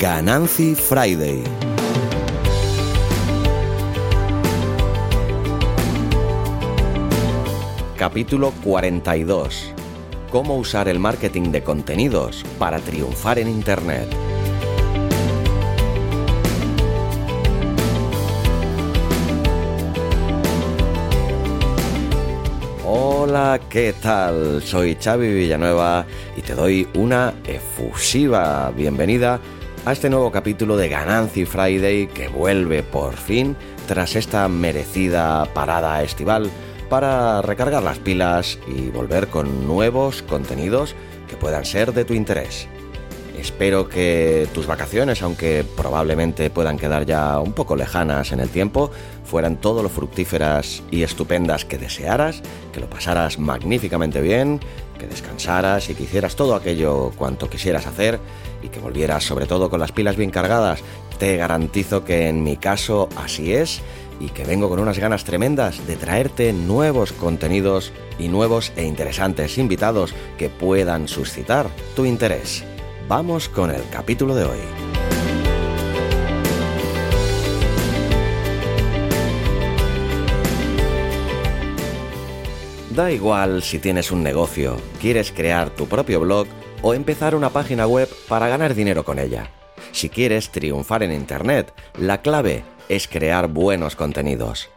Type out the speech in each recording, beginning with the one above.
Ganancy Friday. Capítulo 42. Cómo usar el marketing de contenidos para triunfar en Internet. Hola, ¿qué tal? Soy Xavi Villanueva y te doy una efusiva bienvenida a este nuevo capítulo de Ganancy Friday que vuelve por fin tras esta merecida parada estival para recargar las pilas y volver con nuevos contenidos que puedan ser de tu interés. Espero que tus vacaciones, aunque probablemente puedan quedar ya un poco lejanas en el tiempo, fueran todo lo fructíferas y estupendas que desearas, que lo pasaras magníficamente bien, que descansaras y que hicieras todo aquello cuanto quisieras hacer y que volvieras sobre todo con las pilas bien cargadas. Te garantizo que en mi caso así es y que vengo con unas ganas tremendas de traerte nuevos contenidos y nuevos e interesantes invitados que puedan suscitar tu interés. Vamos con el capítulo de hoy. Da igual si tienes un negocio, quieres crear tu propio blog o empezar una página web para ganar dinero con ella. Si quieres triunfar en Internet, la clave es crear buenos contenidos.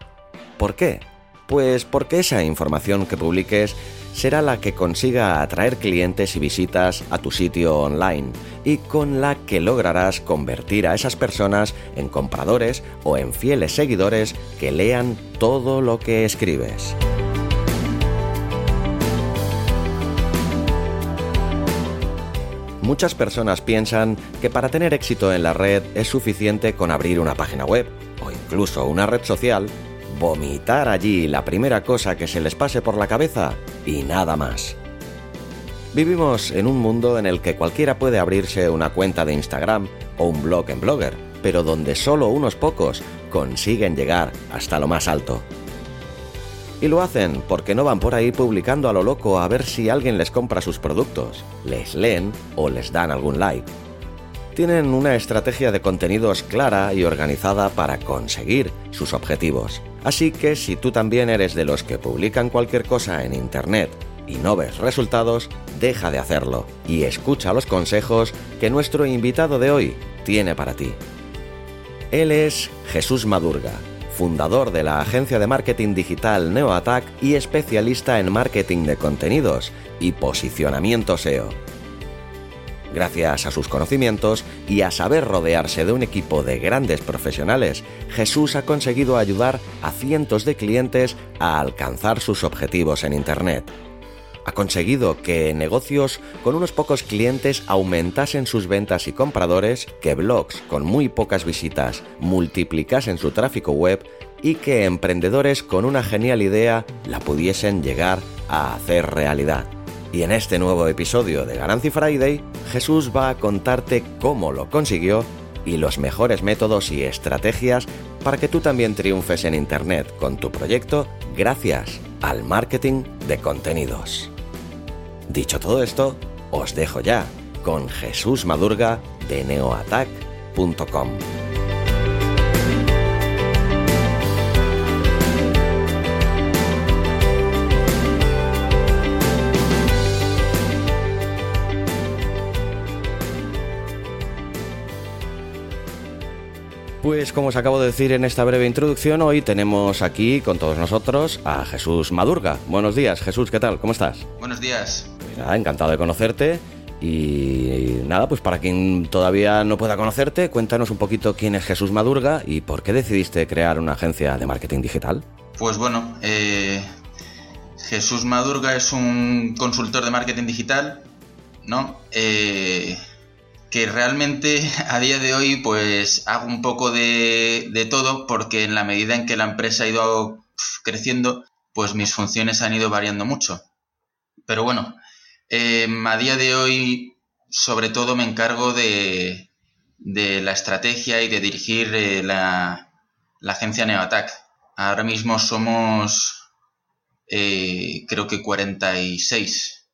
¿Por qué? Pues porque esa información que publiques será la que consiga atraer clientes y visitas a tu sitio online y con la que lograrás convertir a esas personas en compradores o en fieles seguidores que lean todo lo que escribes. Muchas personas piensan que para tener éxito en la red es suficiente con abrir una página web o incluso una red social vomitar allí la primera cosa que se les pase por la cabeza y nada más. Vivimos en un mundo en el que cualquiera puede abrirse una cuenta de Instagram o un blog en Blogger, pero donde solo unos pocos consiguen llegar hasta lo más alto. Y lo hacen porque no van por ahí publicando a lo loco a ver si alguien les compra sus productos, les leen o les dan algún like tienen una estrategia de contenidos clara y organizada para conseguir sus objetivos. Así que si tú también eres de los que publican cualquier cosa en Internet y no ves resultados, deja de hacerlo y escucha los consejos que nuestro invitado de hoy tiene para ti. Él es Jesús Madurga, fundador de la agencia de marketing digital NeoAttack y especialista en marketing de contenidos y posicionamiento SEO Gracias a sus conocimientos y a saber rodearse de un equipo de grandes profesionales, Jesús ha conseguido ayudar a cientos de clientes a alcanzar sus objetivos en Internet. Ha conseguido que negocios con unos pocos clientes aumentasen sus ventas y compradores, que blogs con muy pocas visitas multiplicasen su tráfico web y que emprendedores con una genial idea la pudiesen llegar a hacer realidad. Y en este nuevo episodio de Garancy Friday, Jesús va a contarte cómo lo consiguió y los mejores métodos y estrategias para que tú también triunfes en Internet con tu proyecto gracias al marketing de contenidos. Dicho todo esto, os dejo ya con Jesús Madurga de neoattack.com. Pues como os acabo de decir en esta breve introducción, hoy tenemos aquí con todos nosotros a Jesús Madurga. Buenos días, Jesús, ¿qué tal? ¿Cómo estás? Buenos días. Mira, encantado de conocerte. Y nada, pues para quien todavía no pueda conocerte, cuéntanos un poquito quién es Jesús Madurga y por qué decidiste crear una agencia de marketing digital. Pues bueno, eh, Jesús Madurga es un consultor de marketing digital, ¿no? Eh, que realmente a día de hoy pues hago un poco de, todo porque en la medida en que la empresa ha ido creciendo pues mis funciones han ido variando mucho. Pero bueno, em, a día de hoy sobre todo me encargo de, la estrategia y de dirigir eh, la, agencia NeoAttack. Ahora mismo somos eh, creo que 46,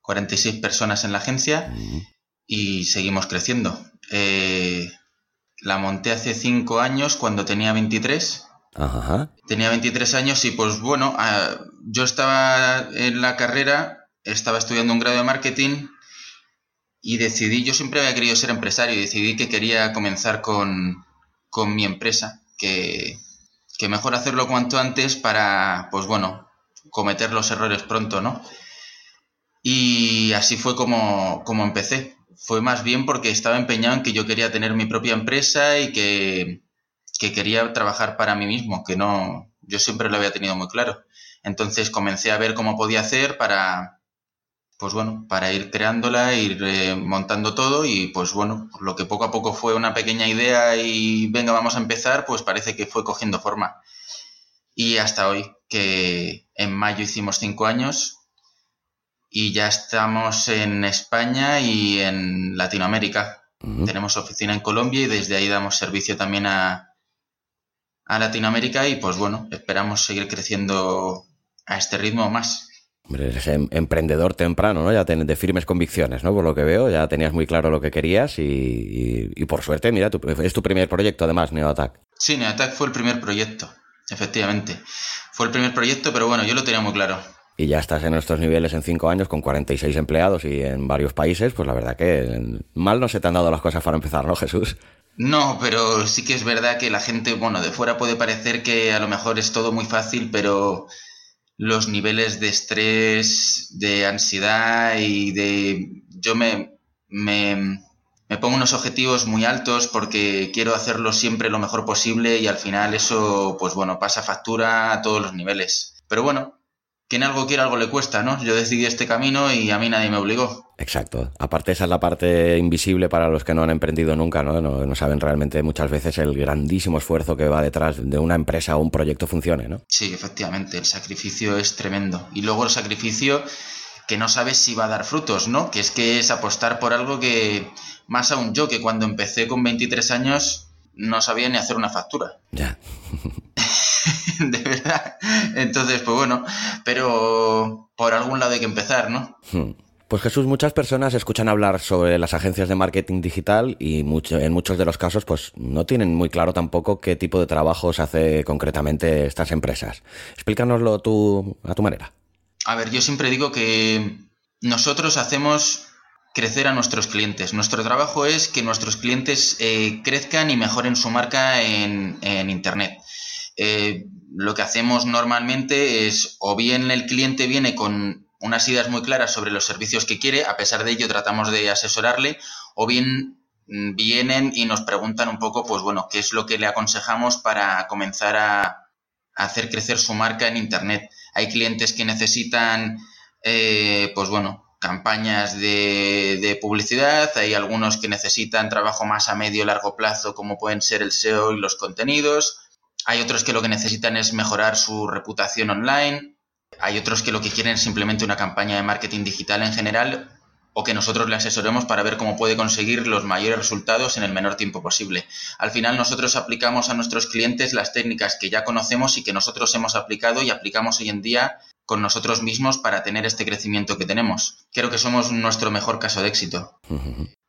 46 personas en la agencia y seguimos creciendo. Eh, la monté hace cinco años cuando tenía 23. Ajá. Tenía 23 años y pues bueno, ah, yo estaba en la carrera, estaba estudiando un grado de marketing y decidí, yo siempre había querido ser empresario y decidí que quería comenzar con, con mi empresa, que, que mejor hacerlo cuanto antes para, pues bueno, cometer los errores pronto, ¿no? Y así fue como, como empecé. Fue más bien porque estaba empeñado en que yo quería tener mi propia empresa y que, que quería trabajar para mí mismo, que no, yo siempre lo había tenido muy claro. Entonces comencé a ver cómo podía hacer para, pues bueno, para ir creándola, ir eh, montando todo y pues bueno, lo que poco a poco fue una pequeña idea y venga, vamos a empezar, pues parece que fue cogiendo forma. Y hasta hoy, que en mayo hicimos cinco años y ya estamos en España y en Latinoamérica. Tenemos oficina en Colombia y desde ahí damos servicio también a, a Latinoamérica y pues bueno, esperamos seguir creciendo a este ritmo más. Hombre, eres em- emprendedor temprano, ¿no? Ya tienes de firmes convicciones, ¿no? Por lo que veo, ya tenías muy claro lo que querías y, y, por suerte, mira, tu, es tu primer proyecto además, NeoAttack. Sí, NeoAttack fue el primer proyecto, efectivamente. Fue el primer proyecto, pero bueno, yo lo tenía muy claro. Y ya estás en estos niveles en cinco años con 46 empleados y en varios países, pues la verdad que mal no se te han dado las cosas para empezar, ¿no, Jesús? No, pero sí que es verdad que la gente, bueno, de fuera puede parecer que a lo mejor es todo muy fácil, pero los niveles de estrés, de ansiedad y de... Yo me, me, me pongo unos objetivos muy altos porque quiero hacerlo siempre lo mejor posible y al final eso, pues bueno, pasa factura a todos los niveles. Pero bueno, quien algo quiere, algo le cuesta, ¿no? Yo decidí este camino y a mí nadie me obligó. Exacto. Aparte, esa es la parte invisible para los que no han emprendido nunca, ¿no? No, no saben realmente muchas veces el grandísimo esfuerzo que va detrás de una empresa o un proyecto funcione, ¿no? Sí, efectivamente. El sacrificio es tremendo. Y luego el sacrificio que no sabes si va a dar frutos, ¿no? Que es que es apostar por algo que, más aún yo, que cuando empecé con 23 años no sabía ni hacer una factura. Ya. de verdad. Entonces, pues bueno, pero por algún lado hay que empezar, ¿no? Hmm. Pues Jesús, muchas personas escuchan hablar sobre las agencias de marketing digital y mucho, en muchos de los casos pues no tienen muy claro tampoco qué tipo de trabajo se hace concretamente estas empresas. Explícanoslo tú a tu manera. A ver, yo siempre digo que nosotros hacemos crecer a nuestros clientes. Nuestro trabajo es que nuestros clientes eh, crezcan y mejoren su marca en, en Internet. Eh, lo que hacemos normalmente es o bien el cliente viene con unas ideas muy claras sobre los servicios que quiere, a pesar de ello tratamos de asesorarle, o bien mm, vienen y nos preguntan un poco, pues bueno, qué es lo que le aconsejamos para comenzar a, hacer crecer su marca en Internet. Hay clientes que necesitan, eh, pues bueno, campañas de, de, publicidad, hay algunos que necesitan trabajo más a medio largo plazo, como pueden ser el SEO y los contenidos, hay otros que lo que necesitan es mejorar su reputación online. Hay otros que lo que quieren es simplemente una campaña de marketing digital en general o que nosotros le asesoremos para ver cómo puede conseguir los mayores resultados en el menor tiempo posible. Al final nosotros aplicamos a nuestros clientes las técnicas que ya conocemos y que nosotros hemos aplicado y aplicamos hoy en día con nosotros mismos para tener este crecimiento que tenemos. Creo que somos nuestro mejor caso de éxito.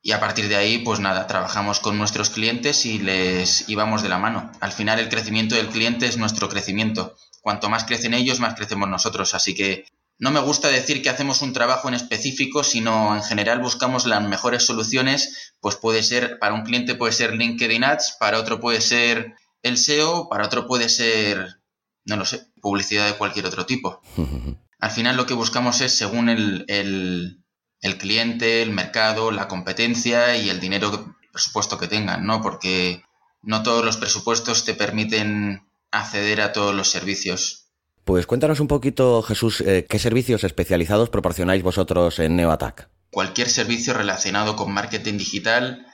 Y a partir de ahí, pues nada, trabajamos con nuestros clientes y les íbamos de la mano. Al final el crecimiento del cliente es nuestro crecimiento. Cuanto más crecen ellos, más crecemos nosotros. Así que no me gusta decir que hacemos un trabajo en específico, sino en general buscamos las mejores soluciones. Pues puede ser, para un cliente puede ser LinkedIn Ads, para otro puede ser el SEO, para otro puede ser, no lo sé, publicidad de cualquier otro tipo. Al final lo que buscamos es, según el, el el cliente, el mercado, la competencia y el dinero, presupuesto que tengan, ¿no? Porque no todos los presupuestos te permiten acceder a todos los servicios. Pues cuéntanos un poquito, Jesús, eh, ¿qué servicios especializados proporcionáis vosotros en NeoAttack? Cualquier servicio relacionado con marketing digital,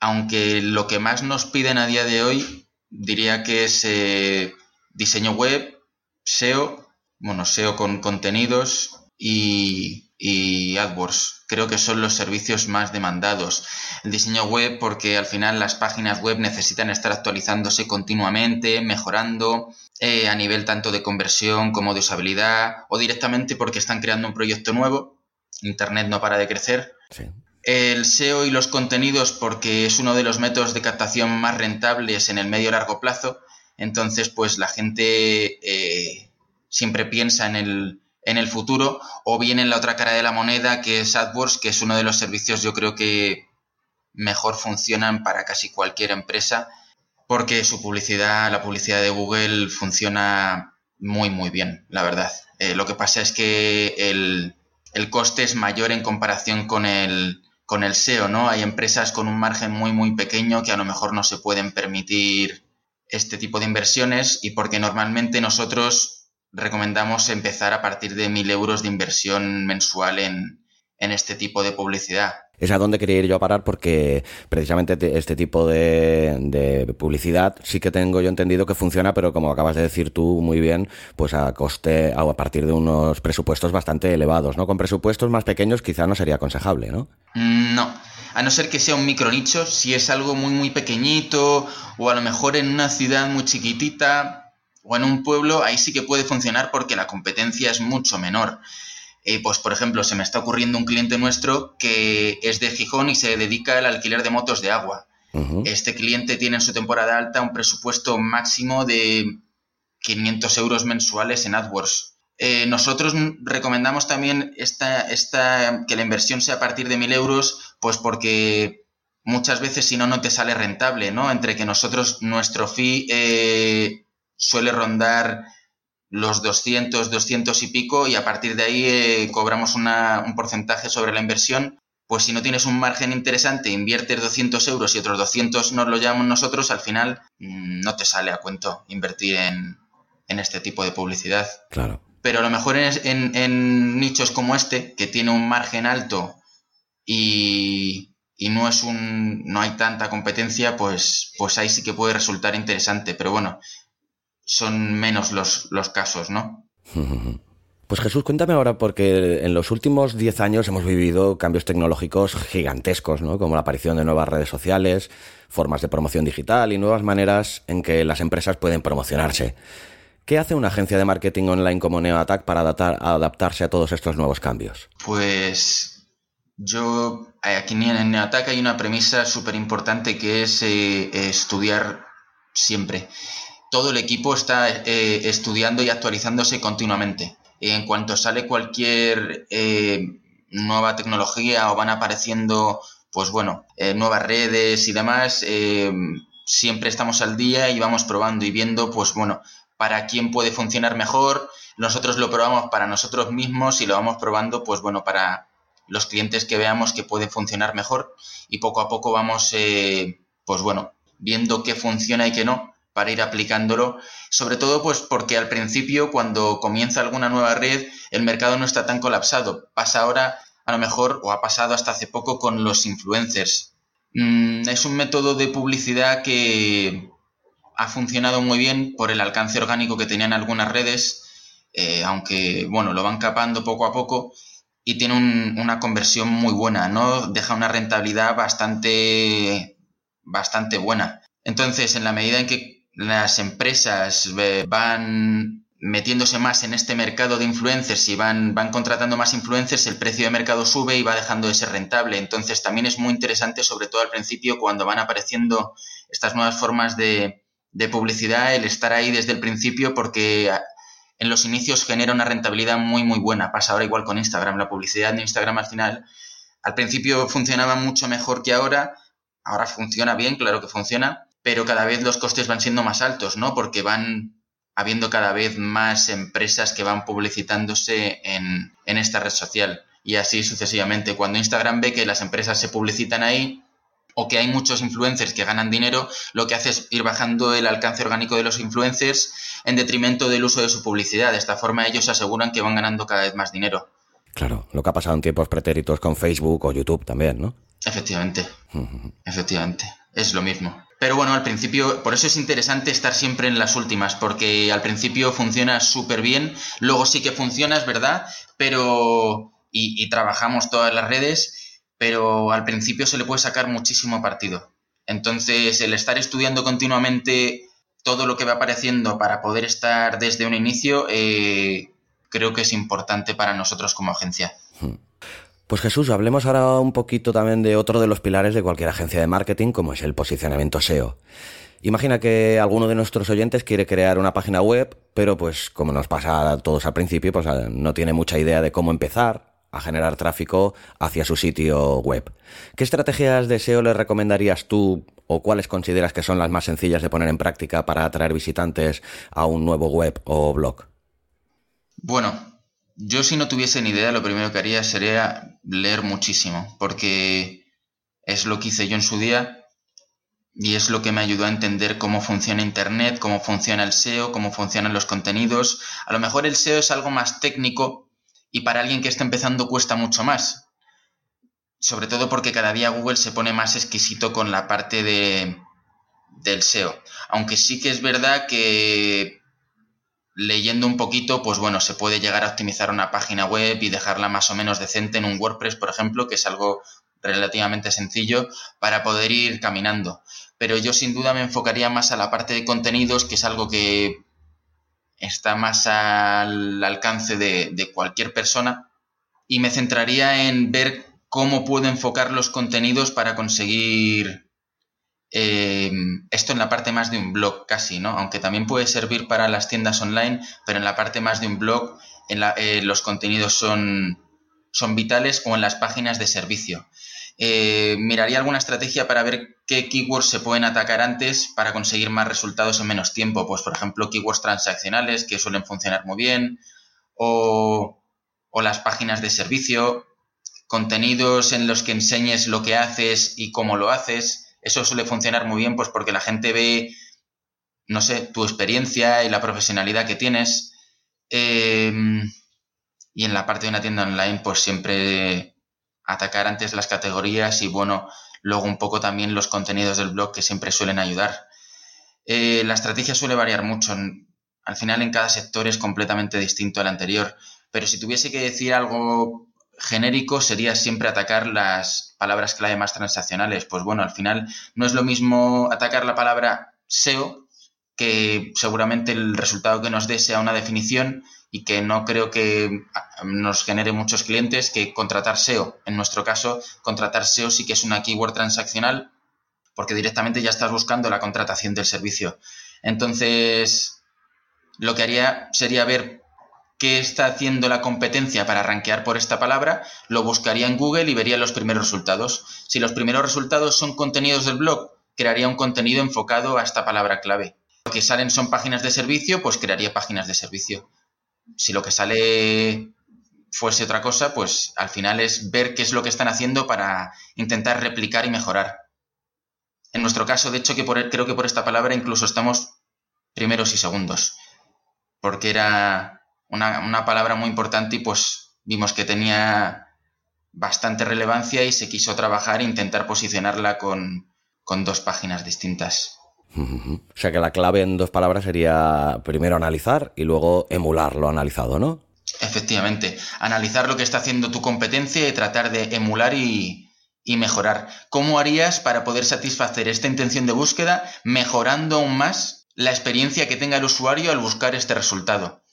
aunque lo que más nos piden a día de hoy diría que es eh, diseño web, SEO, bueno, SEO con contenidos y, y AdWords. Creo que son los servicios más demandados. El diseño web porque al final las páginas web necesitan estar actualizándose continuamente, mejorando eh, a nivel tanto de conversión como de usabilidad o directamente porque están creando un proyecto nuevo. Internet no para de crecer. Sí. El SEO y los contenidos porque es uno de los métodos de captación más rentables en el medio largo plazo. Entonces, pues la gente eh, siempre piensa en el, en el futuro o bien en la otra cara de la moneda que es AdWords, que es uno de los servicios yo creo que mejor funcionan para casi cualquier empresa porque su publicidad, la publicidad de Google funciona muy muy bien, la verdad. Eh, lo que pasa es que el, el coste es mayor en comparación con el, con el SEO, ¿no? Hay empresas con un margen muy, muy pequeño que a lo mejor no se pueden permitir este tipo de inversiones y porque normalmente nosotros recomendamos empezar a partir de mil euros de inversión mensual en, en este tipo de publicidad es a donde quería ir yo a parar porque precisamente este tipo de, publicidad sí que tengo yo entendido que funciona, pero como acabas de decir tú muy bien, pues a coste, a partir de unos presupuestos bastante elevados, ¿no? Con presupuestos más pequeños quizá no sería aconsejable, ¿no? Mm, no, a no ser que sea un micronicho, si es algo muy muy pequeñito o a lo mejor en una ciudad muy chiquitita o en un pueblo, ahí sí que puede funcionar porque la competencia es mucho menor. Eh, pues por ejemplo, se me está ocurriendo un cliente nuestro que es de Gijón y se dedica al alquiler de motos de agua. Este cliente tiene en su temporada alta un presupuesto máximo de 500 euros mensuales en AdWords. Eh, nosotros recomendamos también esta, esta, que la inversión sea a partir de 1.000 euros, pues porque muchas veces si no, no te sale rentable, ¿no? Entre que nosotros, nuestro fee eh, suele rondar los 200, 200 y pico y a partir de ahí eh, cobramos un porcentaje sobre la inversión. Pues si no tienes un margen interesante, inviertes 200 euros y otros 200 nos lo llamamos nosotros, al final mm, no te sale a cuento invertir en, este tipo de publicidad. Claro. Pero a lo mejor en, en, nichos como este, que tiene un margen alto y, y, no es un no hay tanta competencia, pues, pues ahí sí que puede resultar interesante. Pero bueno, son menos los, los casos, ¿no? Pues Jesús, cuéntame ahora, porque en los últimos 10 años hemos vivido cambios tecnológicos gigantescos, ¿no? Como la aparición de nuevas redes sociales, formas de promoción digital y nuevas maneras en que las empresas pueden promocionarse. ¿Qué hace una agencia de marketing online como NeoAttack para adaptarse a todos estos nuevos cambios? Pues yo, aquí en NeoAttack hay una premisa súper importante que es eh, estudiar siempre todo el equipo está eh, estudiando y actualizándose continuamente. En cuanto sale cualquier eh, nueva tecnología o van apareciendo, pues bueno, eh, nuevas redes y demás, siempre estamos al día y vamos probando y viendo, pues bueno, para quién puede funcionar mejor. Nosotros lo probamos para nosotros mismos y lo vamos probando, pues bueno, para los clientes que veamos que puede funcionar mejor y poco a poco vamos, pues bueno, viendo qué funciona y qué no para ir aplicándolo, sobre todo pues porque al principio cuando comienza alguna nueva red el mercado no está tan colapsado. Pasa ahora a lo mejor o ha pasado hasta hace poco con los influencers. Mm, es un método de publicidad que ha funcionado muy bien por el alcance orgánico que tenían algunas redes, eh, aunque bueno, lo van capando poco a poco y tiene una conversión muy buena, ¿no? Deja una rentabilidad bastante, bastante buena. Entonces, en la medida en que las empresas eh, van metiéndose más en este mercado de influencers y van, van contratando más influencers, el precio de mercado sube y va dejando de ser rentable. Entonces también es muy interesante, sobre todo al principio, cuando van apareciendo estas nuevas formas de, de publicidad, el estar ahí desde el principio porque en los inicios genera una rentabilidad muy muy buena. Pasa ahora igual con Instagram. La publicidad de Instagram al final, al principio funcionaba mucho mejor que ahora. Ahora funciona bien, claro que funciona, pero cada vez los costes van siendo más altos, ¿no? Porque van habiendo cada vez más empresas que van publicitándose en, esta red social y así sucesivamente. Cuando Instagram ve que las empresas se publicitan ahí o que hay muchos influencers que ganan dinero, lo que hace es ir bajando el alcance orgánico de los influencers en detrimento del uso de su publicidad. De esta forma ellos aseguran que van ganando cada vez más dinero. Claro, lo que ha pasado en tiempos pretéritos con Facebook o YouTube también, ¿no? Efectivamente, efectivamente, es lo mismo. Pero bueno, al principio, por eso es interesante estar siempre en las últimas, porque al principio funciona súper bien, luego sí que funciona, es verdad, pero... Y, trabajamos todas las redes, pero al principio se le puede sacar muchísimo partido. Entonces, el estar estudiando continuamente todo lo que va apareciendo para poder estar desde un inicio, eh, creo que es importante para nosotros como agencia. Pues Jesús, hablemos ahora un poquito también de otro de los pilares de cualquier agencia de marketing, como es el posicionamiento SEO. Imagina que alguno de nuestros oyentes quiere crear una página web, pero pues como nos pasa a todos al principio, pues no tiene mucha idea de cómo empezar a generar tráfico hacia su sitio web. ¿Qué estrategias de SEO le recomendarías tú o cuáles consideras que son las más sencillas de poner en práctica para atraer visitantes a un nuevo web o blog? Bueno, yo si no tuviese ni idea, lo primero que haría sería leer muchísimo, porque es lo que hice yo en su día y es lo que me ayudó a entender cómo funciona Internet, cómo funciona el SEO, cómo funcionan los contenidos. A lo mejor el SEO es algo más técnico y para alguien que está empezando cuesta mucho más. Sobre todo porque cada día Google se pone más exquisito con la parte de, del SEO. Aunque sí que es verdad que leyendo un poquito, pues bueno, se puede llegar a optimizar una página web y dejarla más o menos decente en un WordPress, por ejemplo, que es algo relativamente sencillo para poder ir caminando. Pero yo sin duda me enfocaría más a la parte de contenidos, que es algo que está más al alcance de, cualquier persona, y me centraría en ver cómo puedo enfocar los contenidos para conseguir eh, esto en la parte más de un blog casi, ¿no? Aunque también puede servir para las tiendas online, pero en la parte más de un blog en eh, los contenidos son, vitales o en las páginas de servicio. Eh, miraría alguna estrategia para ver qué keywords se pueden atacar antes para conseguir más resultados en menos tiempo. Pues, por ejemplo, keywords transaccionales que suelen funcionar muy bien o las páginas de servicio, contenidos en los que enseñes lo que haces y cómo lo haces eso suele funcionar muy bien pues porque la gente ve, no sé, tu experiencia y la profesionalidad que tienes. Em, y en la parte de una tienda online, pues siempre atacar antes las categorías y bueno, luego un poco también los contenidos del blog que siempre suelen ayudar. Eh, la estrategia suele variar mucho. Al final en cada sector es completamente distinto al anterior. Pero si tuviese que decir algo genérico sería siempre atacar las palabras clave más transaccionales. Pues bueno, al final no es lo mismo atacar la palabra SEO, que seguramente el resultado que nos dé sea una definición y que no creo que nos genere muchos clientes, que contratar SEO. En nuestro caso, contratar SEO sí que es una keyword transaccional porque directamente ya estás buscando la contratación del servicio. Entonces, lo que haría sería ver qué está haciendo la competencia para rankear por esta palabra, lo buscaría en Google y vería los primeros resultados. Si los primeros resultados son contenidos del blog, crearía un contenido enfocado a esta palabra clave. Lo que salen son páginas de servicio, pues crearía páginas de servicio. Si lo que sale fuese otra cosa, pues al final es ver qué es lo que están haciendo para intentar replicar y mejorar. En nuestro caso, de hecho, que creo que por esta palabra incluso estamos primeros y segundos, porque era una, palabra muy importante y pues vimos que tenía bastante relevancia y se quiso trabajar e intentar posicionarla con, con dos páginas distintas. O sea que la clave en dos palabras sería primero analizar y luego emular lo analizado, ¿no? Efectivamente, analizar lo que está haciendo tu competencia y tratar de emular y, y mejorar. ¿Cómo harías para poder satisfacer esta intención de búsqueda mejorando aún más la experiencia que tenga el usuario al buscar este resultado?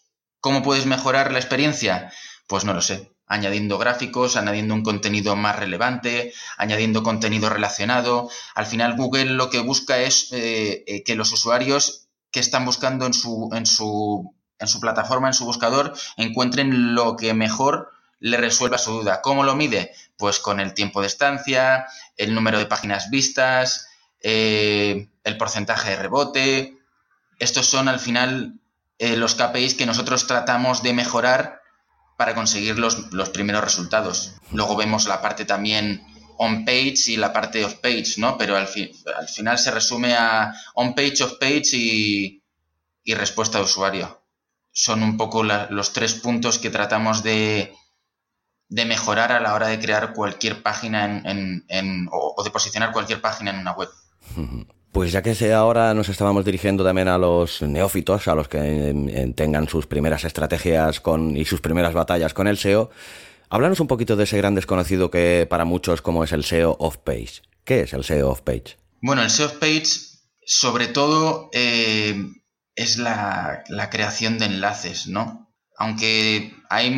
¿Cómo puedes mejorar la experiencia? Pues no lo sé, añadiendo gráficos, añadiendo un contenido más relevante, añadiendo contenido relacionado. Al final Google lo que busca es eh, eh, que los usuarios que están buscando en su, en, su, en su plataforma, en su buscador, encuentren lo que mejor le resuelva su duda. ¿Cómo lo mide? Pues con el tiempo de estancia, el número de páginas vistas, eh, el porcentaje de rebote. Estos son al final eh, los KPIs que nosotros tratamos de mejorar para conseguir los, primeros resultados. Luego vemos la parte también on-page y la parte off-page, ¿no? Pero al, al final se resume a on-page, off-page y, respuesta de usuario. Son un poco los tres puntos que tratamos de, de, mejorar a la hora de crear cualquier página en, o, o de posicionar cualquier página en una web. Pues ya que ahora nos estábamos dirigiendo también a los neófitos, a los que eh, tengan sus primeras estrategias y sus primeras batallas con el SEO, háblanos un poquito de ese gran desconocido que para muchos como es el SEO off-page. ¿Qué es el SEO off-page? Bueno, el SEO off-page sobre todo eh, es la, creación de enlaces, ¿no? Aunque hay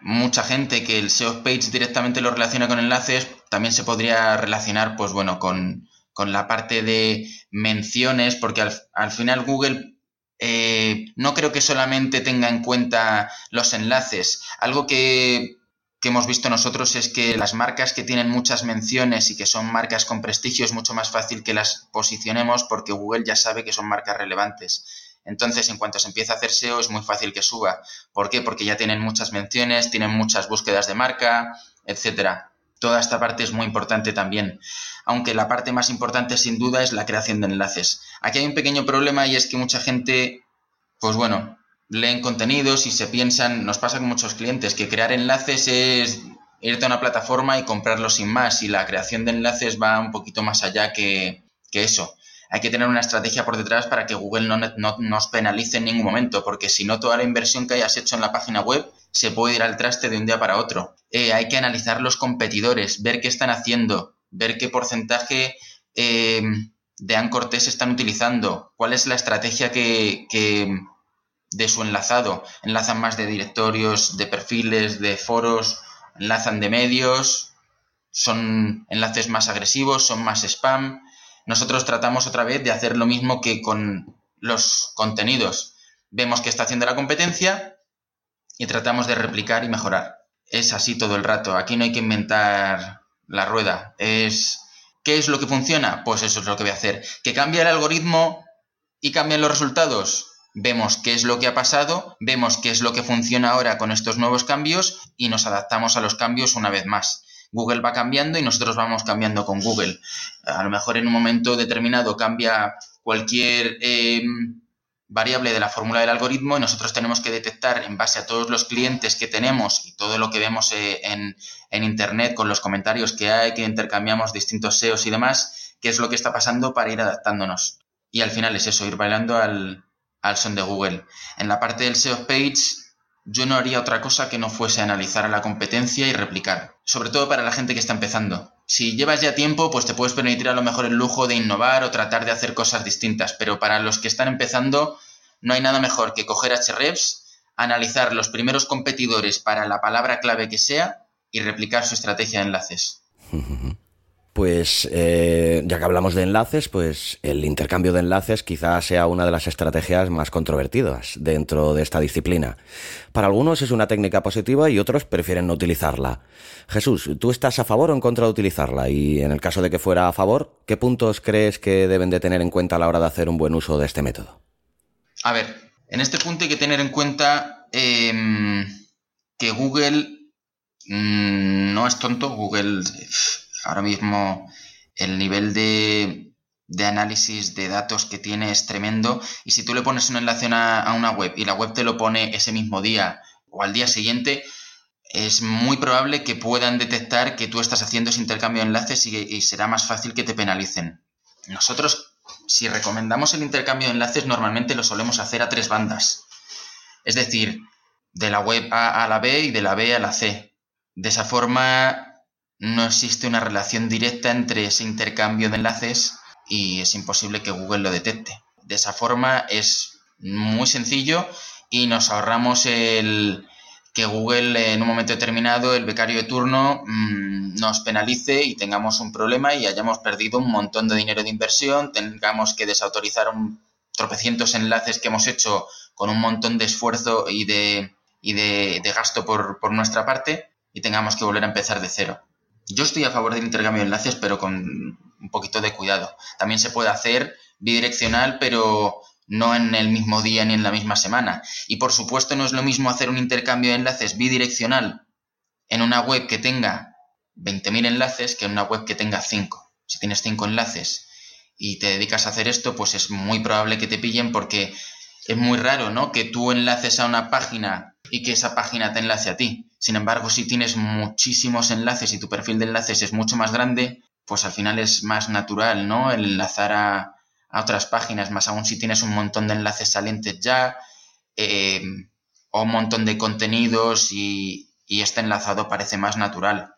mucha gente que el SEO page directamente lo relaciona con enlaces, también se podría relacionar, pues bueno, con, la parte de menciones, porque al, final Google eh, no creo que solamente tenga en cuenta los enlaces. Algo que, que, hemos visto nosotros es que las marcas que tienen muchas menciones y que son marcas con prestigio es mucho más fácil que las posicionemos porque Google ya sabe que son marcas relevantes. Entonces, en cuanto se empieza a hacer SEO, es muy fácil que suba. ¿Por qué? Porque ya tienen muchas menciones, tienen muchas búsquedas de marca, etcétera. Toda esta parte es muy importante también. Aunque la parte más importante, sin duda, es la creación de enlaces. Aquí hay un pequeño problema y es que mucha gente, pues bueno, leen contenidos y se piensan, nos pasa con muchos clientes, que crear enlaces es irte a una plataforma y comprarlo sin más. Y la creación de enlaces va un poquito más allá que, eso hay que tener una estrategia por detrás para que Google no, nos penalice en ningún momento, porque si no, toda la inversión que hayas hecho en la página web se puede ir al traste de un día para otro. Eh, hay que analizar los competidores, ver qué están haciendo, ver qué porcentaje eh, de ancortés están utilizando, cuál es la estrategia que, que de su enlazado. Enlazan más de directorios, de perfiles, de foros, enlazan de medios, son enlaces más agresivos, son más spam nosotros tratamos otra vez de hacer lo mismo que con los contenidos. Vemos que está haciendo la competencia y tratamos de replicar y mejorar. Es así todo el rato. Aquí no hay que inventar la rueda. Es ¿qué es lo que funciona? Pues eso es lo que voy a hacer. ¿Que cambia el algoritmo y cambian los resultados? Vemos qué es lo que ha pasado, vemos qué es lo que funciona ahora con estos nuevos cambios y nos adaptamos a los cambios una vez más. Google va cambiando y nosotros vamos cambiando con Google. A lo mejor en un momento determinado cambia cualquier eh, variable de la fórmula del algoritmo y nosotros tenemos que detectar en base a todos los clientes que tenemos y todo lo que vemos eh, en, Internet con los comentarios que hay, que intercambiamos distintos SEOs y demás, qué es lo que está pasando para ir adaptándonos. Y al final es eso, ir bailando al, al son de Google. En la parte del SEO page yo no haría otra cosa que no fuese analizar a la competencia y replicar, sobre todo para la gente que está empezando. Si llevas ya tiempo, pues te puedes permitir a lo mejor el lujo de innovar o tratar de hacer cosas distintas, pero para los que están empezando, no hay nada mejor que coger HREFs, analizar los primeros competidores para la palabra clave que sea y replicar su estrategia de enlaces. Pues eh, ya que hablamos de enlaces, pues el intercambio de enlaces quizás sea una de las estrategias más controvertidas dentro de esta disciplina. Para algunos es una técnica positiva y otros prefieren no utilizarla. Jesús, ¿tú estás a favor o en contra de utilizarla? Y en el caso de que fuera a favor, ¿qué puntos crees que deben de tener en cuenta a la hora de hacer un buen uso de este método? A ver, en este punto hay que tener en cuenta em, que Google mm, no es tonto, Google Ahora mismo el nivel de, análisis de datos que tiene es tremendo y si tú le pones un enlace a una web y la web te lo pone ese mismo día o al día siguiente, es muy probable que puedan detectar que tú estás haciendo ese intercambio de enlaces y, y, será más fácil que te penalicen. Nosotros, si recomendamos el intercambio de enlaces, normalmente lo solemos hacer a tres bandas. Es decir, de la web A a la B y de la B a la C. De esa forma no existe una relación directa entre ese intercambio de enlaces y es imposible que Google lo detecte. De esa forma es muy sencillo y nos ahorramos el que Google en un momento determinado, el becario de turno, mm, nos penalice y tengamos un problema y hayamos perdido un montón de dinero de inversión, tengamos que desautorizar un tropecientos enlaces que hemos hecho con un montón de esfuerzo y de, de, gasto por nuestra parte y tengamos que volver a empezar de cero. Yo estoy a favor del intercambio de enlaces, pero con un poquito de cuidado. También se puede hacer bidireccional, pero no en el mismo día ni en la misma semana. Y por supuesto no es lo mismo hacer un intercambio de enlaces bidireccional en una web que tenga 20.000 enlaces que en una web que tenga 5. Si tienes 5 enlaces y te dedicas a hacer esto, pues es muy probable que te pillen porque es muy raro, ¿no? Que tú enlaces a una página y que esa página te enlace a ti. Sin embargo, si tienes muchísimos enlaces y tu perfil de enlaces es mucho más grande, pues al final es más natural, ¿no? El enlazar a, otras páginas, más aún si tienes un montón de enlaces salientes ya, eh, o un montón de contenidos y, y este enlazado parece más natural.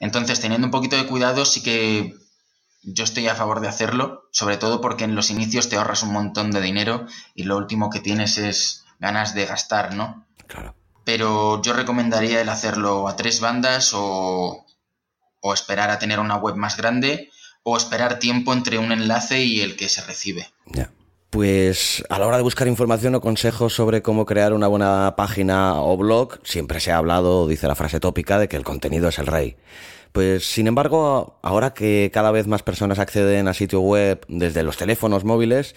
Entonces, teniendo un poquito de cuidado, sí que yo estoy a favor de hacerlo, sobre todo porque en los inicios te ahorras un montón de dinero y lo último que tienes es ganas de gastar, ¿no? Claro. Pero yo recomendaría el hacerlo a tres bandas o, esperar a tener una web más grande o esperar tiempo entre un enlace y el que se recibe. Pues a la hora de buscar información o consejos sobre cómo crear una buena página o blog, siempre se ha hablado, dice la frase tópica, de que el contenido es el rey. Pues sin embargo, ahora que cada vez más personas acceden a sitio web desde los teléfonos móviles,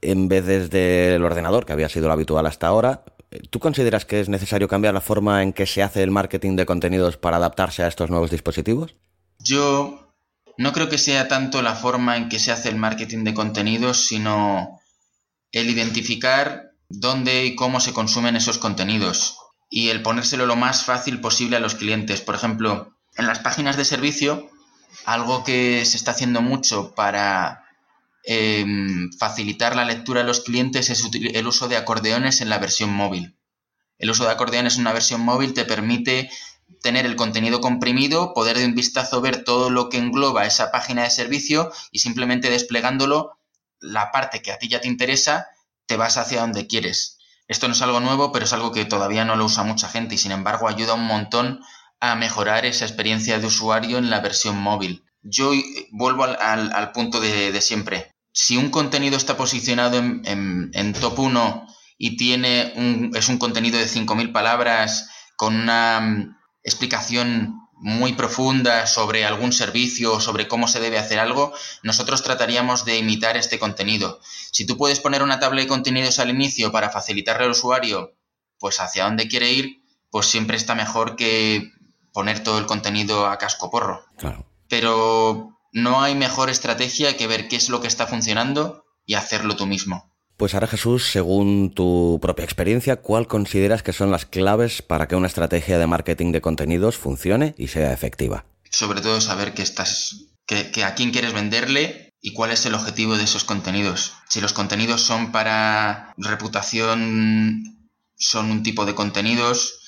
en vez desde el ordenador, que había sido lo habitual hasta ahora, ¿tú consideras que es necesario cambiar la forma en que se hace el marketing de contenidos para adaptarse a estos nuevos dispositivos? Yo no creo que sea tanto la forma en que se hace el marketing de contenidos, sino el identificar dónde y cómo se consumen esos contenidos y el ponérselo lo más fácil posible a los clientes. Por ejemplo, en las páginas de servicio, algo que se está haciendo mucho para em, facilitar la lectura a los clientes es el uso de acordeones en la versión móvil. El uso de acordeones en una versión móvil te permite tener el contenido comprimido, poder de un vistazo ver todo lo que engloba esa página de servicio y simplemente desplegándolo, la parte que a ti ya te interesa, te vas hacia donde quieres. Esto no es algo nuevo, pero es algo que todavía no lo usa mucha gente y sin embargo ayuda un montón a mejorar esa experiencia de usuario en la versión móvil. Yo vuelvo al, punto de, siempre. Si un contenido está posicionado en, en top 1 y tiene un, es un contenido de 5.000 palabras con una explicación muy profunda sobre algún servicio o sobre cómo se debe hacer algo, nosotros trataríamos de imitar este contenido. Si tú puedes poner una tabla de contenidos al inicio para facilitarle al usuario pues hacia dónde quiere ir, pues siempre está mejor que poner todo el contenido a casco porro. Claro. Pero no hay mejor estrategia que ver qué es lo que está funcionando y hacerlo tú mismo. Pues ahora Jesús, según tu propia experiencia, ¿cuál consideras que son las claves para que una estrategia de marketing de contenidos funcione y sea efectiva? Sobre todo saber qué estás, que, a quién quieres venderle y cuál es el objetivo de esos contenidos. Si los contenidos son para reputación, son un tipo de contenidos.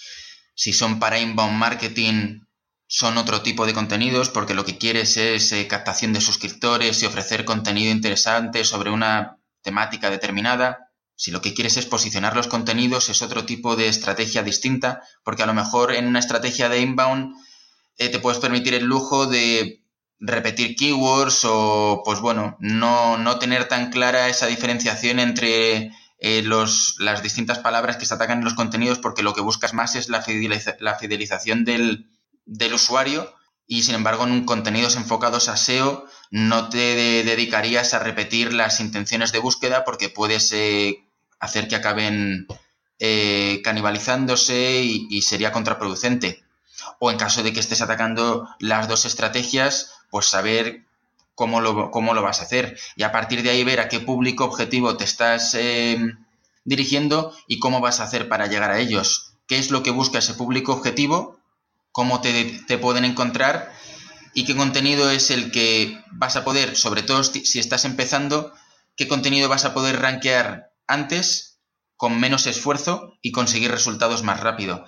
Si son para inbound marketing, son otro tipo de contenidos porque lo que quieres es eh, captación de suscriptores y ofrecer contenido interesante sobre una temática determinada. Si lo que quieres es posicionar los contenidos, es otro tipo de estrategia distinta, porque a lo mejor en una estrategia de inbound eh, te puedes permitir el lujo de repetir keywords o, pues bueno, no, no tener tan clara esa diferenciación entre eh, los, las distintas palabras que se atacan en los contenidos, porque lo que buscas más es la, la fidelización del, del usuario y sin embargo en contenidos enfocados a SEO no te dedicarías a repetir las intenciones de búsqueda porque puedes eh, hacer que acaben eh, canibalizándose y, sería contraproducente. O en caso de que estés atacando las dos estrategias, pues saber cómo lo, cómo lo vas a hacer y a partir de ahí ver a qué público objetivo te estás eh, dirigiendo y cómo vas a hacer para llegar a ellos. ¿Qué es lo que busca ese público objetivo? Cómo te, pueden encontrar y qué contenido es el que vas a poder, sobre todo si estás empezando, qué contenido vas a poder rankear antes, con menos esfuerzo y conseguir resultados más rápido.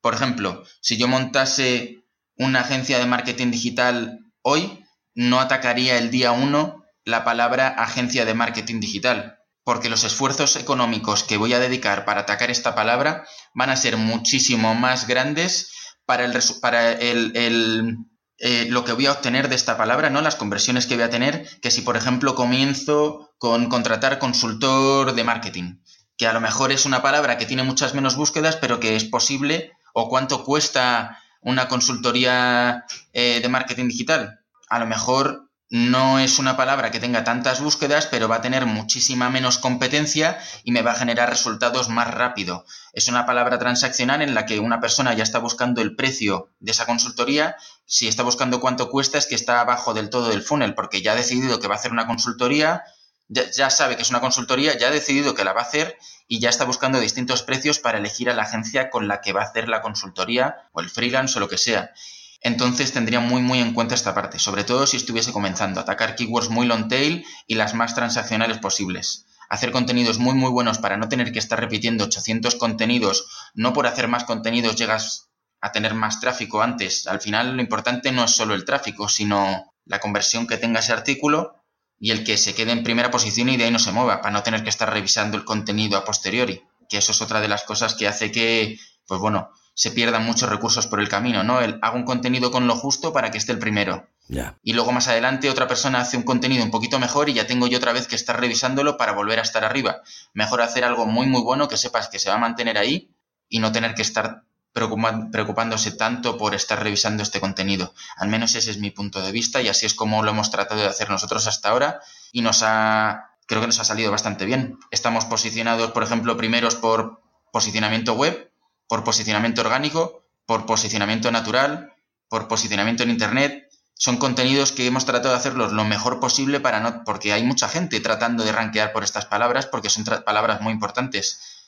Por ejemplo, si yo montase una agencia de marketing digital hoy, no atacaría el día 1 la palabra agencia de marketing digital, porque los esfuerzos económicos que voy a dedicar para atacar esta palabra van a ser muchísimo más grandes para, el, para el, eh, lo que voy a obtener de esta palabra, ¿no? Las conversiones que voy a tener, que si por ejemplo comienzo con contratar consultor de marketing, que a lo mejor es una palabra que tiene muchas menos búsquedas, pero que es posible, o cuánto cuesta una consultoría eh, de marketing digital. A lo mejor no es una palabra que tenga tantas búsquedas, pero va a tener muchísima menos competencia y me va a generar resultados más rápido. Es una palabra transaccional en la que una persona ya está buscando el precio de esa consultoría. Si está buscando cuánto cuesta, es que está abajo del todo del funnel, porque ya ha decidido que va a hacer una consultoría, ya, sabe que es una consultoría, ya ha decidido que la va a hacer y ya está buscando distintos precios para elegir a la agencia con la que va a hacer la consultoría o el freelance o lo que sea entonces tendría muy muy en cuenta esta parte, sobre todo si estuviese comenzando, atacar keywords muy long tail y las más transaccionales posibles. Hacer contenidos muy muy buenos para no tener que estar repitiendo 800 contenidos, no por hacer más contenidos llegas a tener más tráfico antes. Al final lo importante no es solo el tráfico, sino la conversión que tenga ese artículo y el que se quede en primera posición y de ahí no se mueva, para no tener que estar revisando el contenido a posteriori. Que eso es otra de las cosas que hace que pues bueno, se pierdan muchos recursos por el camino, ¿no? El, hago un contenido con lo justo para que esté el primero. Y luego más adelante otra persona hace un contenido un poquito mejor y ya tengo yo otra vez que estar revisándolo para volver a estar arriba. Mejor hacer algo muy muy bueno que sepas que se va a mantener ahí y no tener que estar preocupándose tanto por estar revisando este contenido. Al menos ese es mi punto de vista y así es como lo hemos tratado de hacer nosotros hasta ahora y nos ha, creo que nos ha salido bastante bien. Estamos posicionados, por ejemplo, primeros por posicionamiento web, por posicionamiento orgánico, por posicionamiento natural, por posicionamiento en Internet. Son contenidos que hemos tratado de hacerlos lo mejor posible para no, porque hay mucha gente tratando de rankear por estas palabras, porque son palabras muy importantes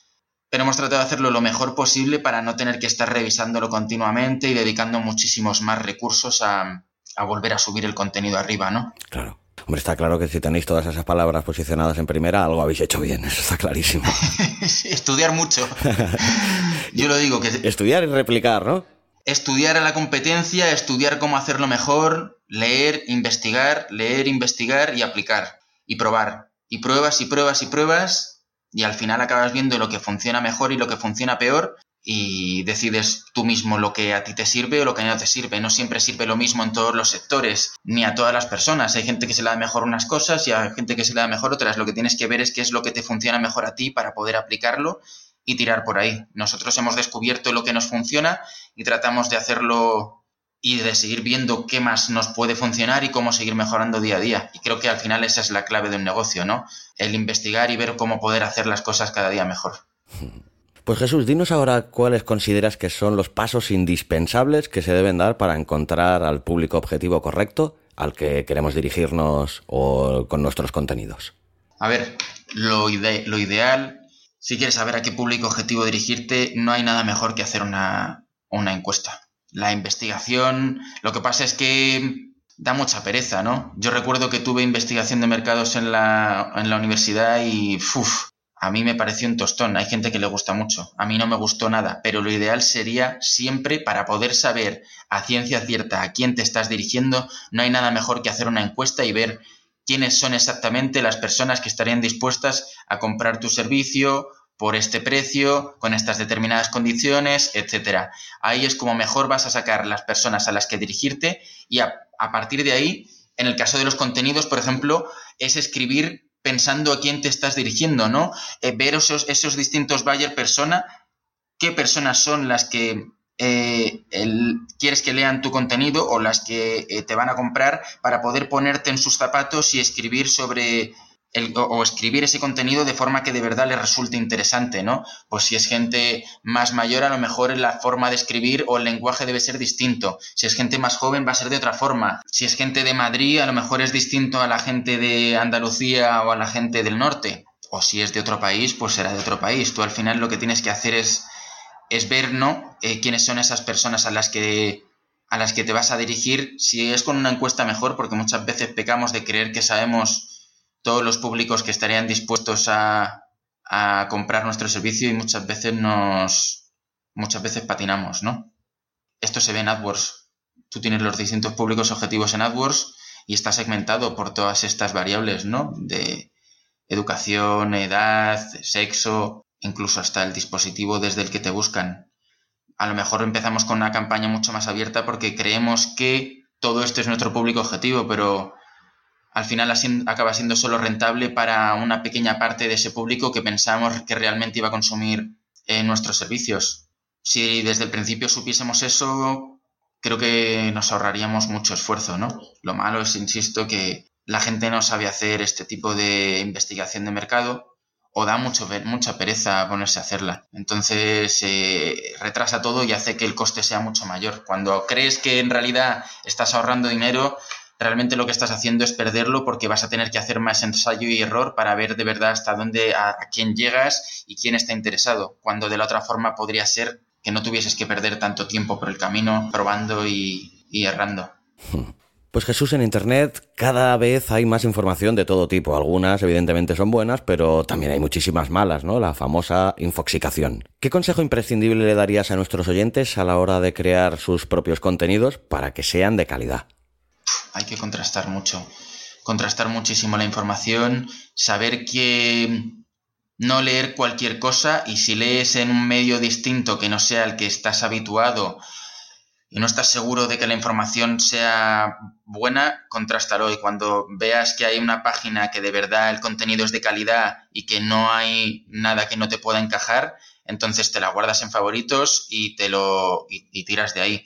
pero hemos tratado de hacerlo lo mejor posible para no tener que estar revisándolo continuamente y dedicando muchísimos más recursos a, volver a subir el contenido arriba, ¿no? Claro. Hombre, está claro que si tenéis todas esas palabras posicionadas en primera, algo habéis hecho bien, eso está clarísimo. estudiar mucho. Yo lo digo que... Estudiar y replicar, ¿no? Estudiar a la competencia, estudiar cómo hacerlo mejor, leer, investigar, leer, investigar y aplicar. Y probar. Y pruebas y pruebas y pruebas y al final acabas viendo lo que funciona mejor y lo que funciona peor y decides tú mismo lo que a ti te sirve o lo que no te sirve. No siempre sirve lo mismo en todos los sectores, ni a todas las personas. Hay gente que se le da mejor unas cosas y hay gente que se le da mejor otras. Lo que tienes que ver es qué es lo que te funciona mejor a ti para poder aplicarlo y tirar por ahí. Nosotros hemos descubierto lo que nos funciona y tratamos de hacerlo y de seguir viendo qué más nos puede funcionar y cómo seguir mejorando día a día. Y creo que al final esa es la clave de un negocio, ¿no? El investigar y ver cómo poder hacer las cosas cada día mejor. Pues Jesús, dinos ahora cuáles consideras que son los pasos indispensables que se deben dar para encontrar al público objetivo correcto al que queremos dirigirnos o con nuestros contenidos. A ver, lo, ideal, si quieres saber a qué público objetivo dirigirte, no hay nada mejor que hacer una, una encuesta la investigación, lo que pasa es que da mucha pereza, ¿no? Yo recuerdo que tuve investigación de mercados en la, en la universidad y uf, a mí me pareció un tostón. Hay gente que le gusta mucho. A mí no me gustó nada, pero lo ideal sería siempre para poder saber a ciencia cierta a quién te estás dirigiendo, no hay nada mejor que hacer una encuesta y ver quiénes son exactamente las personas que estarían dispuestas a comprar tu servicio por este precio, con estas determinadas condiciones, etcétera. Ahí es como mejor vas a sacar las personas a las que dirigirte y a, partir de ahí, en el caso de los contenidos, por ejemplo, es escribir pensando a quién te estás dirigiendo, ¿no? Eh, ver esos, esos distintos buyer persona, qué personas son las que eh, quieres que lean tu contenido o las que eh, te van a comprar para poder ponerte en sus zapatos y escribir sobre o, escribir ese contenido de forma que de verdad le resulte interesante, ¿no? Pues si es gente más mayor, a lo mejor la forma de escribir o el lenguaje debe ser distinto. Si es gente más joven, va a ser de otra forma. Si es gente de Madrid, a lo mejor es distinto a la gente de Andalucía o a la gente del norte. O si es de otro país, pues será de otro país. Tú al final lo que tienes que hacer es, es ver, ¿no? Eh, quiénes son esas personas a las que a las que te vas a dirigir, si es con una encuesta mejor, porque muchas veces pecamos de creer que sabemos todos los públicos que estarían dispuestos a, comprar nuestro servicio y muchas veces nos muchas veces patinamos, ¿no? Esto se ve en AdWords. Tú tienes los distintos públicos objetivos en AdWords y está segmentado por todas estas variables, ¿no? De educación, edad, sexo, incluso hasta el dispositivo desde el que te buscan. A lo mejor empezamos con una campaña mucho más abierta porque creemos que todo esto es nuestro público objetivo, pero al final acaba siendo solo rentable para una pequeña parte de ese público que pensamos que realmente iba a consumir eh, nuestros servicios. Si desde el principio supiésemos eso, creo que nos ahorraríamos mucho esfuerzo, ¿no? Lo malo es, insisto, que la gente no sabe hacer este tipo de investigación de mercado o da mucho, mucha pereza ponerse a hacerla. Entonces se retrasa todo y hace que el coste sea mucho mayor. Cuando crees que en realidad estás ahorrando dinero, realmente lo que estás haciendo es perderlo porque vas a tener que hacer más ensayo y error para ver de verdad hasta dónde, a, quién llegas y quién está interesado, cuando de la otra forma podría ser que no tuvieses que perder tanto tiempo por el camino probando y, y errando. Pues Jesús, en Internet cada vez hay más información de todo tipo. Algunas evidentemente son buenas, pero también hay muchísimas malas, ¿no? La famosa infoxicación. ¿Qué consejo imprescindible le darías a nuestros oyentes a la hora de crear sus propios contenidos para que sean de calidad? Hay que contrastar mucho. Contrastar muchísimo la información, saber que no leer cualquier cosa y si lees en un medio distinto que no sea el que estás habituado y no estás seguro de que la información sea buena, contrástalo. Y cuando veas que hay una página que de verdad el contenido es de calidad y que no hay nada que no te pueda encajar, entonces te la guardas en favoritos y te lo y, tiras de ahí.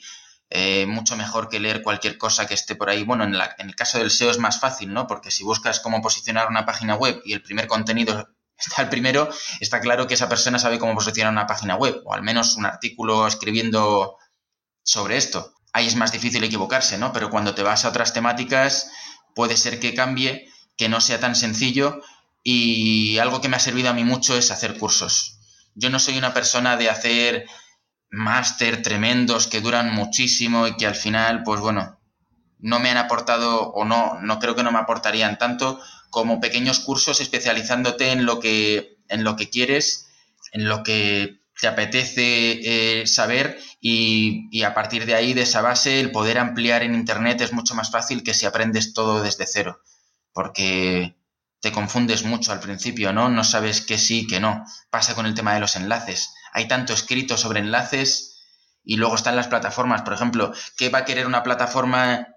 Eh, mucho mejor que leer cualquier cosa que esté por ahí. Bueno, en, en el caso del SEO es más fácil, ¿no? Porque si buscas cómo posicionar una página web y el primer contenido está el primero, está claro que esa persona sabe cómo posicionar una página web, o al menos un artículo escribiendo sobre esto. Ahí es más difícil equivocarse, ¿no? Pero cuando te vas a otras temáticas, puede ser que cambie, que no sea tan sencillo y algo que me ha servido a mí mucho es hacer cursos. Yo no soy una persona de hacer máster tremendos que duran muchísimo y que al final, pues bueno, no me han aportado o no, no creo que no me aportarían tanto como pequeños cursos especializándote en lo que, en lo que quieres, en lo que te apetece eh, saber y, a partir de ahí, de esa base, el poder ampliar en Internet es mucho más fácil que si aprendes todo desde cero, porque te confundes mucho al principio, ¿no? No sabes qué sí, qué no. Pasa con el tema de los enlaces. Hay tanto escrito sobre enlaces y luego están las plataformas. Por ejemplo, ¿qué va a querer una plataforma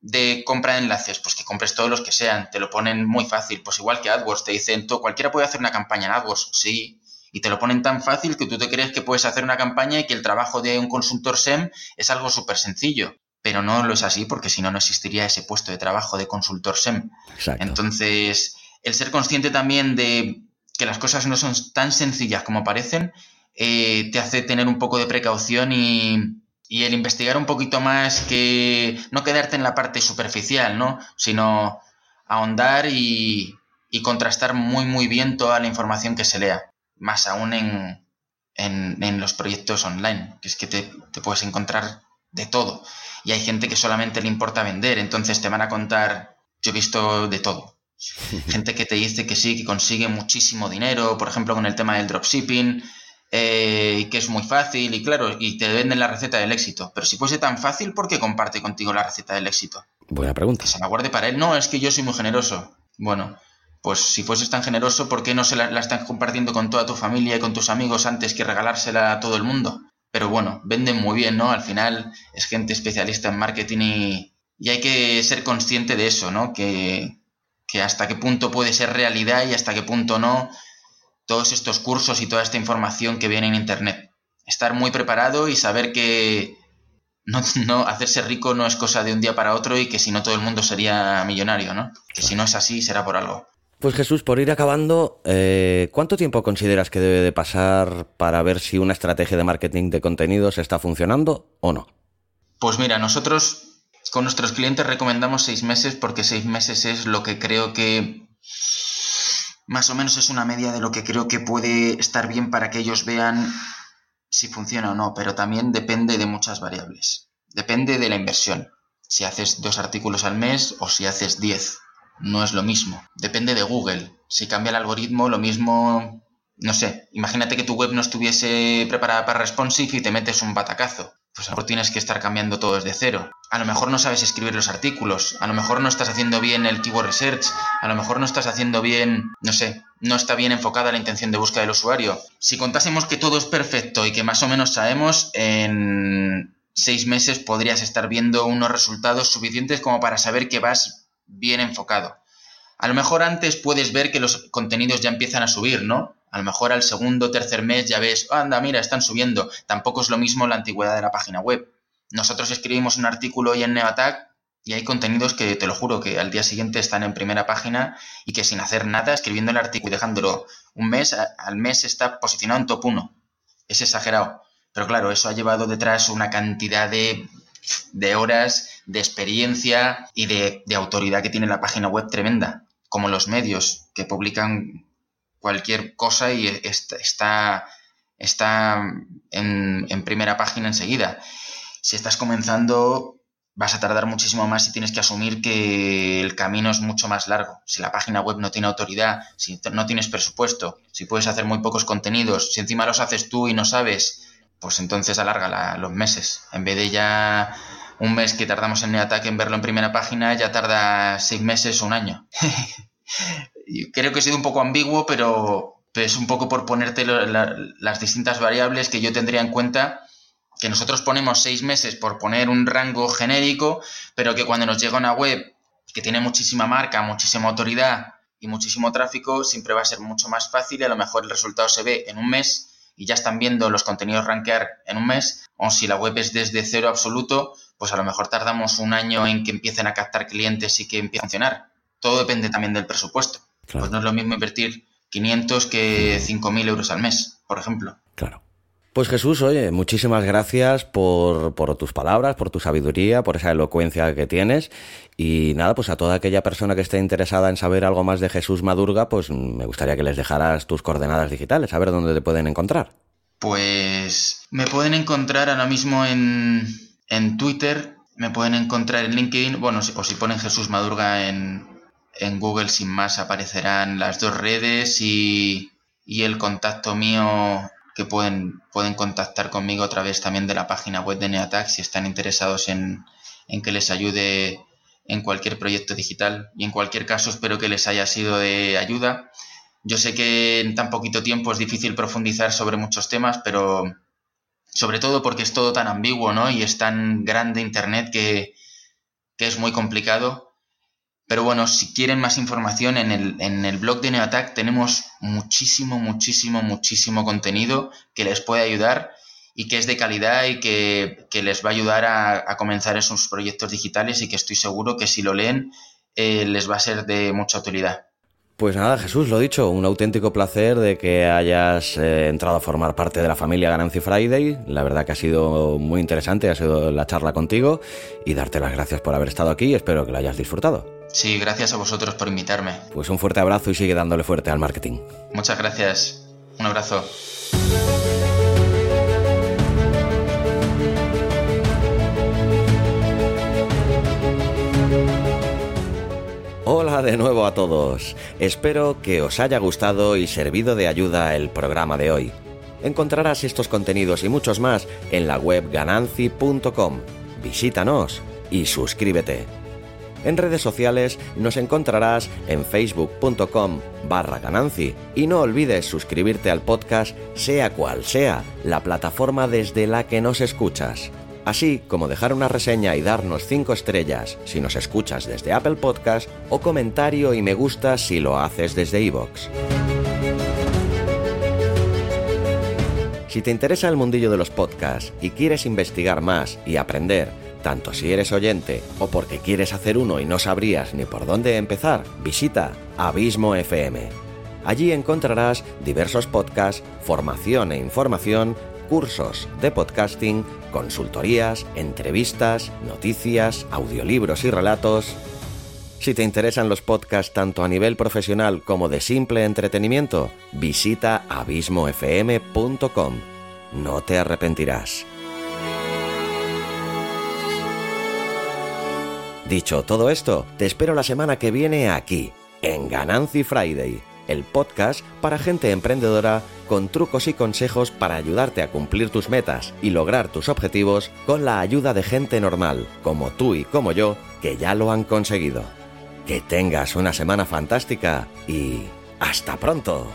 de compra de enlaces? Pues que compres todos los que sean. Te lo ponen muy fácil. Pues igual que AdWords, te dicen, tú, cualquiera puede hacer una campaña en AdWords. Sí, y te lo ponen tan fácil que tú te crees que puedes hacer una campaña y que el trabajo de un consultor SEM es algo súper sencillo. Pero no lo es así porque si no, no existiría ese puesto de trabajo de consultor SEM. Entonces, el ser consciente también de que las cosas no son tan sencillas como parecen, eh, te hace tener un poco de precaución y, y el investigar un poquito más que no quedarte en la parte superficial, ¿no? Sino ahondar y, y contrastar muy muy bien toda la información que se lea más aún en, en, los proyectos online, que es que te, puedes encontrar de todo. Y hay gente que solamente le importa vender, entonces te van a contar, yo he visto de todo. Gente que te dice que sí, que consigue muchísimo dinero, por ejemplo, con el tema del dropshipping, eh, que es muy fácil y claro, y te venden la receta del éxito. Pero si fuese tan fácil, ¿por qué comparte contigo la receta del éxito? Buena pregunta. se la guarde para él. No, es que yo soy muy generoso. Bueno, pues si fueses tan generoso, ¿por qué no se la, estás compartiendo con toda tu familia y con tus amigos antes que regalársela a todo el mundo? Pero bueno, venden muy bien, ¿no? Al final es gente especialista en marketing y, hay que ser consciente de eso, ¿no? Que, que hasta qué punto puede ser realidad y hasta qué punto no todos estos cursos y toda esta información que viene en Internet. Estar muy preparado y saber que no, no, hacerse rico no es cosa de un día para otro y que si no todo el mundo sería millonario, ¿no? Que si no es así será por algo. Pues Jesús, por ir acabando, eh, ¿cuánto tiempo consideras que debe de pasar para ver si una estrategia de marketing de contenidos está funcionando o no? Pues mira, nosotros con nuestros clientes recomendamos seis meses porque seis meses es lo que creo que más o menos es una media de lo que creo que puede estar bien para que ellos vean si funciona o no, pero también depende de muchas variables. Depende de la inversión. Si haces dos artículos al mes o si haces diez no es lo mismo. Depende de Google. Si cambia el algoritmo, lo mismo, no sé, imagínate que tu web no estuviese preparada para responsive y te metes un batacazo. Pues a lo mejor tienes que estar cambiando todo desde cero. A lo mejor no sabes escribir los artículos, a lo mejor no estás haciendo bien el keyword research, a lo mejor no estás haciendo bien, no sé, no está bien enfocada la intención de búsqueda del usuario. Si contásemos que todo es perfecto y que más o menos sabemos, en seis meses podrías estar viendo unos resultados suficientes como para saber que vas bien enfocado. A lo mejor antes puedes ver que los contenidos ya empiezan a subir, ¿no? A lo mejor al segundo o tercer mes ya ves, anda, mira, están subiendo. Tampoco es lo mismo la antigüedad de la página web. Nosotros escribimos un artículo hoy en Neoattack y hay contenidos que te lo juro que al día siguiente están en primera página y que sin hacer nada, escribiendo el artículo y dejándolo un mes, al mes está posicionado en top 1. Es exagerado. Pero claro, eso ha llevado detrás una cantidad de de horas, de experiencia y de, autoridad que tiene la página web tremenda, como los medios que publican cualquier cosa y está, está en, en, primera página enseguida. Si estás comenzando, vas a tardar muchísimo más y tienes que asumir que el camino es mucho más largo. Si la página web no tiene autoridad, si no tienes presupuesto, si puedes hacer muy pocos contenidos, si encima los haces tú y no sabes pues entonces alarga los meses. En vez de ya un mes que tardamos en el ataque en verlo en primera página, ya tarda seis meses o un año. Creo que he sido un poco ambiguo, pero, es un poco por ponerte las distintas variables que yo tendría en cuenta que nosotros ponemos seis meses por poner un rango genérico, pero que cuando nos llega una web que tiene muchísima marca, muchísima autoridad y muchísimo tráfico, siempre va a ser mucho más fácil y a lo mejor el resultado se ve en un mes y ya están viendo los contenidos rankear en un mes, o si la web es desde cero absoluto, pues a lo mejor tardamos un año en que empiecen a captar clientes y que empiece a funcionar. Todo depende también del presupuesto. Pues no es lo mismo invertir 500 que 5.000 euros al mes, por ejemplo. Claro. Pues Jesús, oye, muchísimas gracias por, por, tus palabras, por tu sabiduría, por esa elocuencia que tienes. Y nada, pues a toda aquella persona que esté interesada en saber algo más de Jesús Madurga, pues me gustaría que les dejaras tus coordenadas digitales, a ver dónde te pueden encontrar. Pues me pueden encontrar ahora mismo en, en Twitter, me pueden encontrar en LinkedIn, bueno, o si ponen Jesús Madurga en, en Google sin más aparecerán las dos redes y, el contacto mío que pueden, pueden contactar conmigo a través también de la página web de Neatac si están interesados en, en que les ayude en cualquier proyecto digital y en cualquier caso espero que les haya sido de ayuda. Yo sé que en tan poquito tiempo es difícil profundizar sobre muchos temas, pero sobre todo porque es todo tan ambiguo ¿no? y es tan grande Internet que, que es muy complicado pero bueno, si quieren más información en el, en el blog de Neoattack tenemos muchísimo, muchísimo, muchísimo contenido que les puede ayudar y que es de calidad y que, les va a ayudar a, comenzar esos proyectos digitales y que estoy seguro que si lo leen eh, les va a ser de mucha utilidad. Pues nada, Jesús, lo dicho, un auténtico placer de que hayas eh, entrado a formar parte de la familia Ganancy Friday. La verdad que ha sido muy interesante, ha sido la charla contigo y darte las gracias por haber estado aquí. Espero que lo hayas disfrutado. Sí, gracias a vosotros por invitarme. Pues un fuerte abrazo y sigue dándole fuerte al marketing. Muchas gracias. Un abrazo. Hola de nuevo a todos. Espero que os haya gustado y servido de ayuda el programa de hoy. Encontrarás estos contenidos y muchos más en la web gananci.com. Visítanos y suscríbete. En redes sociales nos encontrarás en facebook.com barra gananci y no olvides suscribirte al podcast sea cual sea la plataforma desde la que nos escuchas así como dejar una reseña y darnos 5 estrellas si nos escuchas desde Apple Podcast o comentario y me gusta si lo haces desde iVoox. Si te interesa el mundillo de los podcasts y quieres investigar más y aprender, tanto si eres oyente o porque quieres hacer uno y no sabrías ni por dónde empezar, visita Abismo FM. Allí encontrarás diversos podcasts, formación e información cursos de podcasting, consultorías, entrevistas, noticias, audiolibros y relatos. Si te interesan los podcasts tanto a nivel profesional como de simple entretenimiento, visita abismofm.com. No te arrepentirás. Dicho todo esto, te espero la semana que viene aquí, en Ganancy Friday el podcast para gente emprendedora con trucos y consejos para ayudarte a cumplir tus metas y lograr tus objetivos con la ayuda de gente normal, como tú y como yo, que ya lo han conseguido. Que tengas una semana fantástica y... ¡Hasta pronto!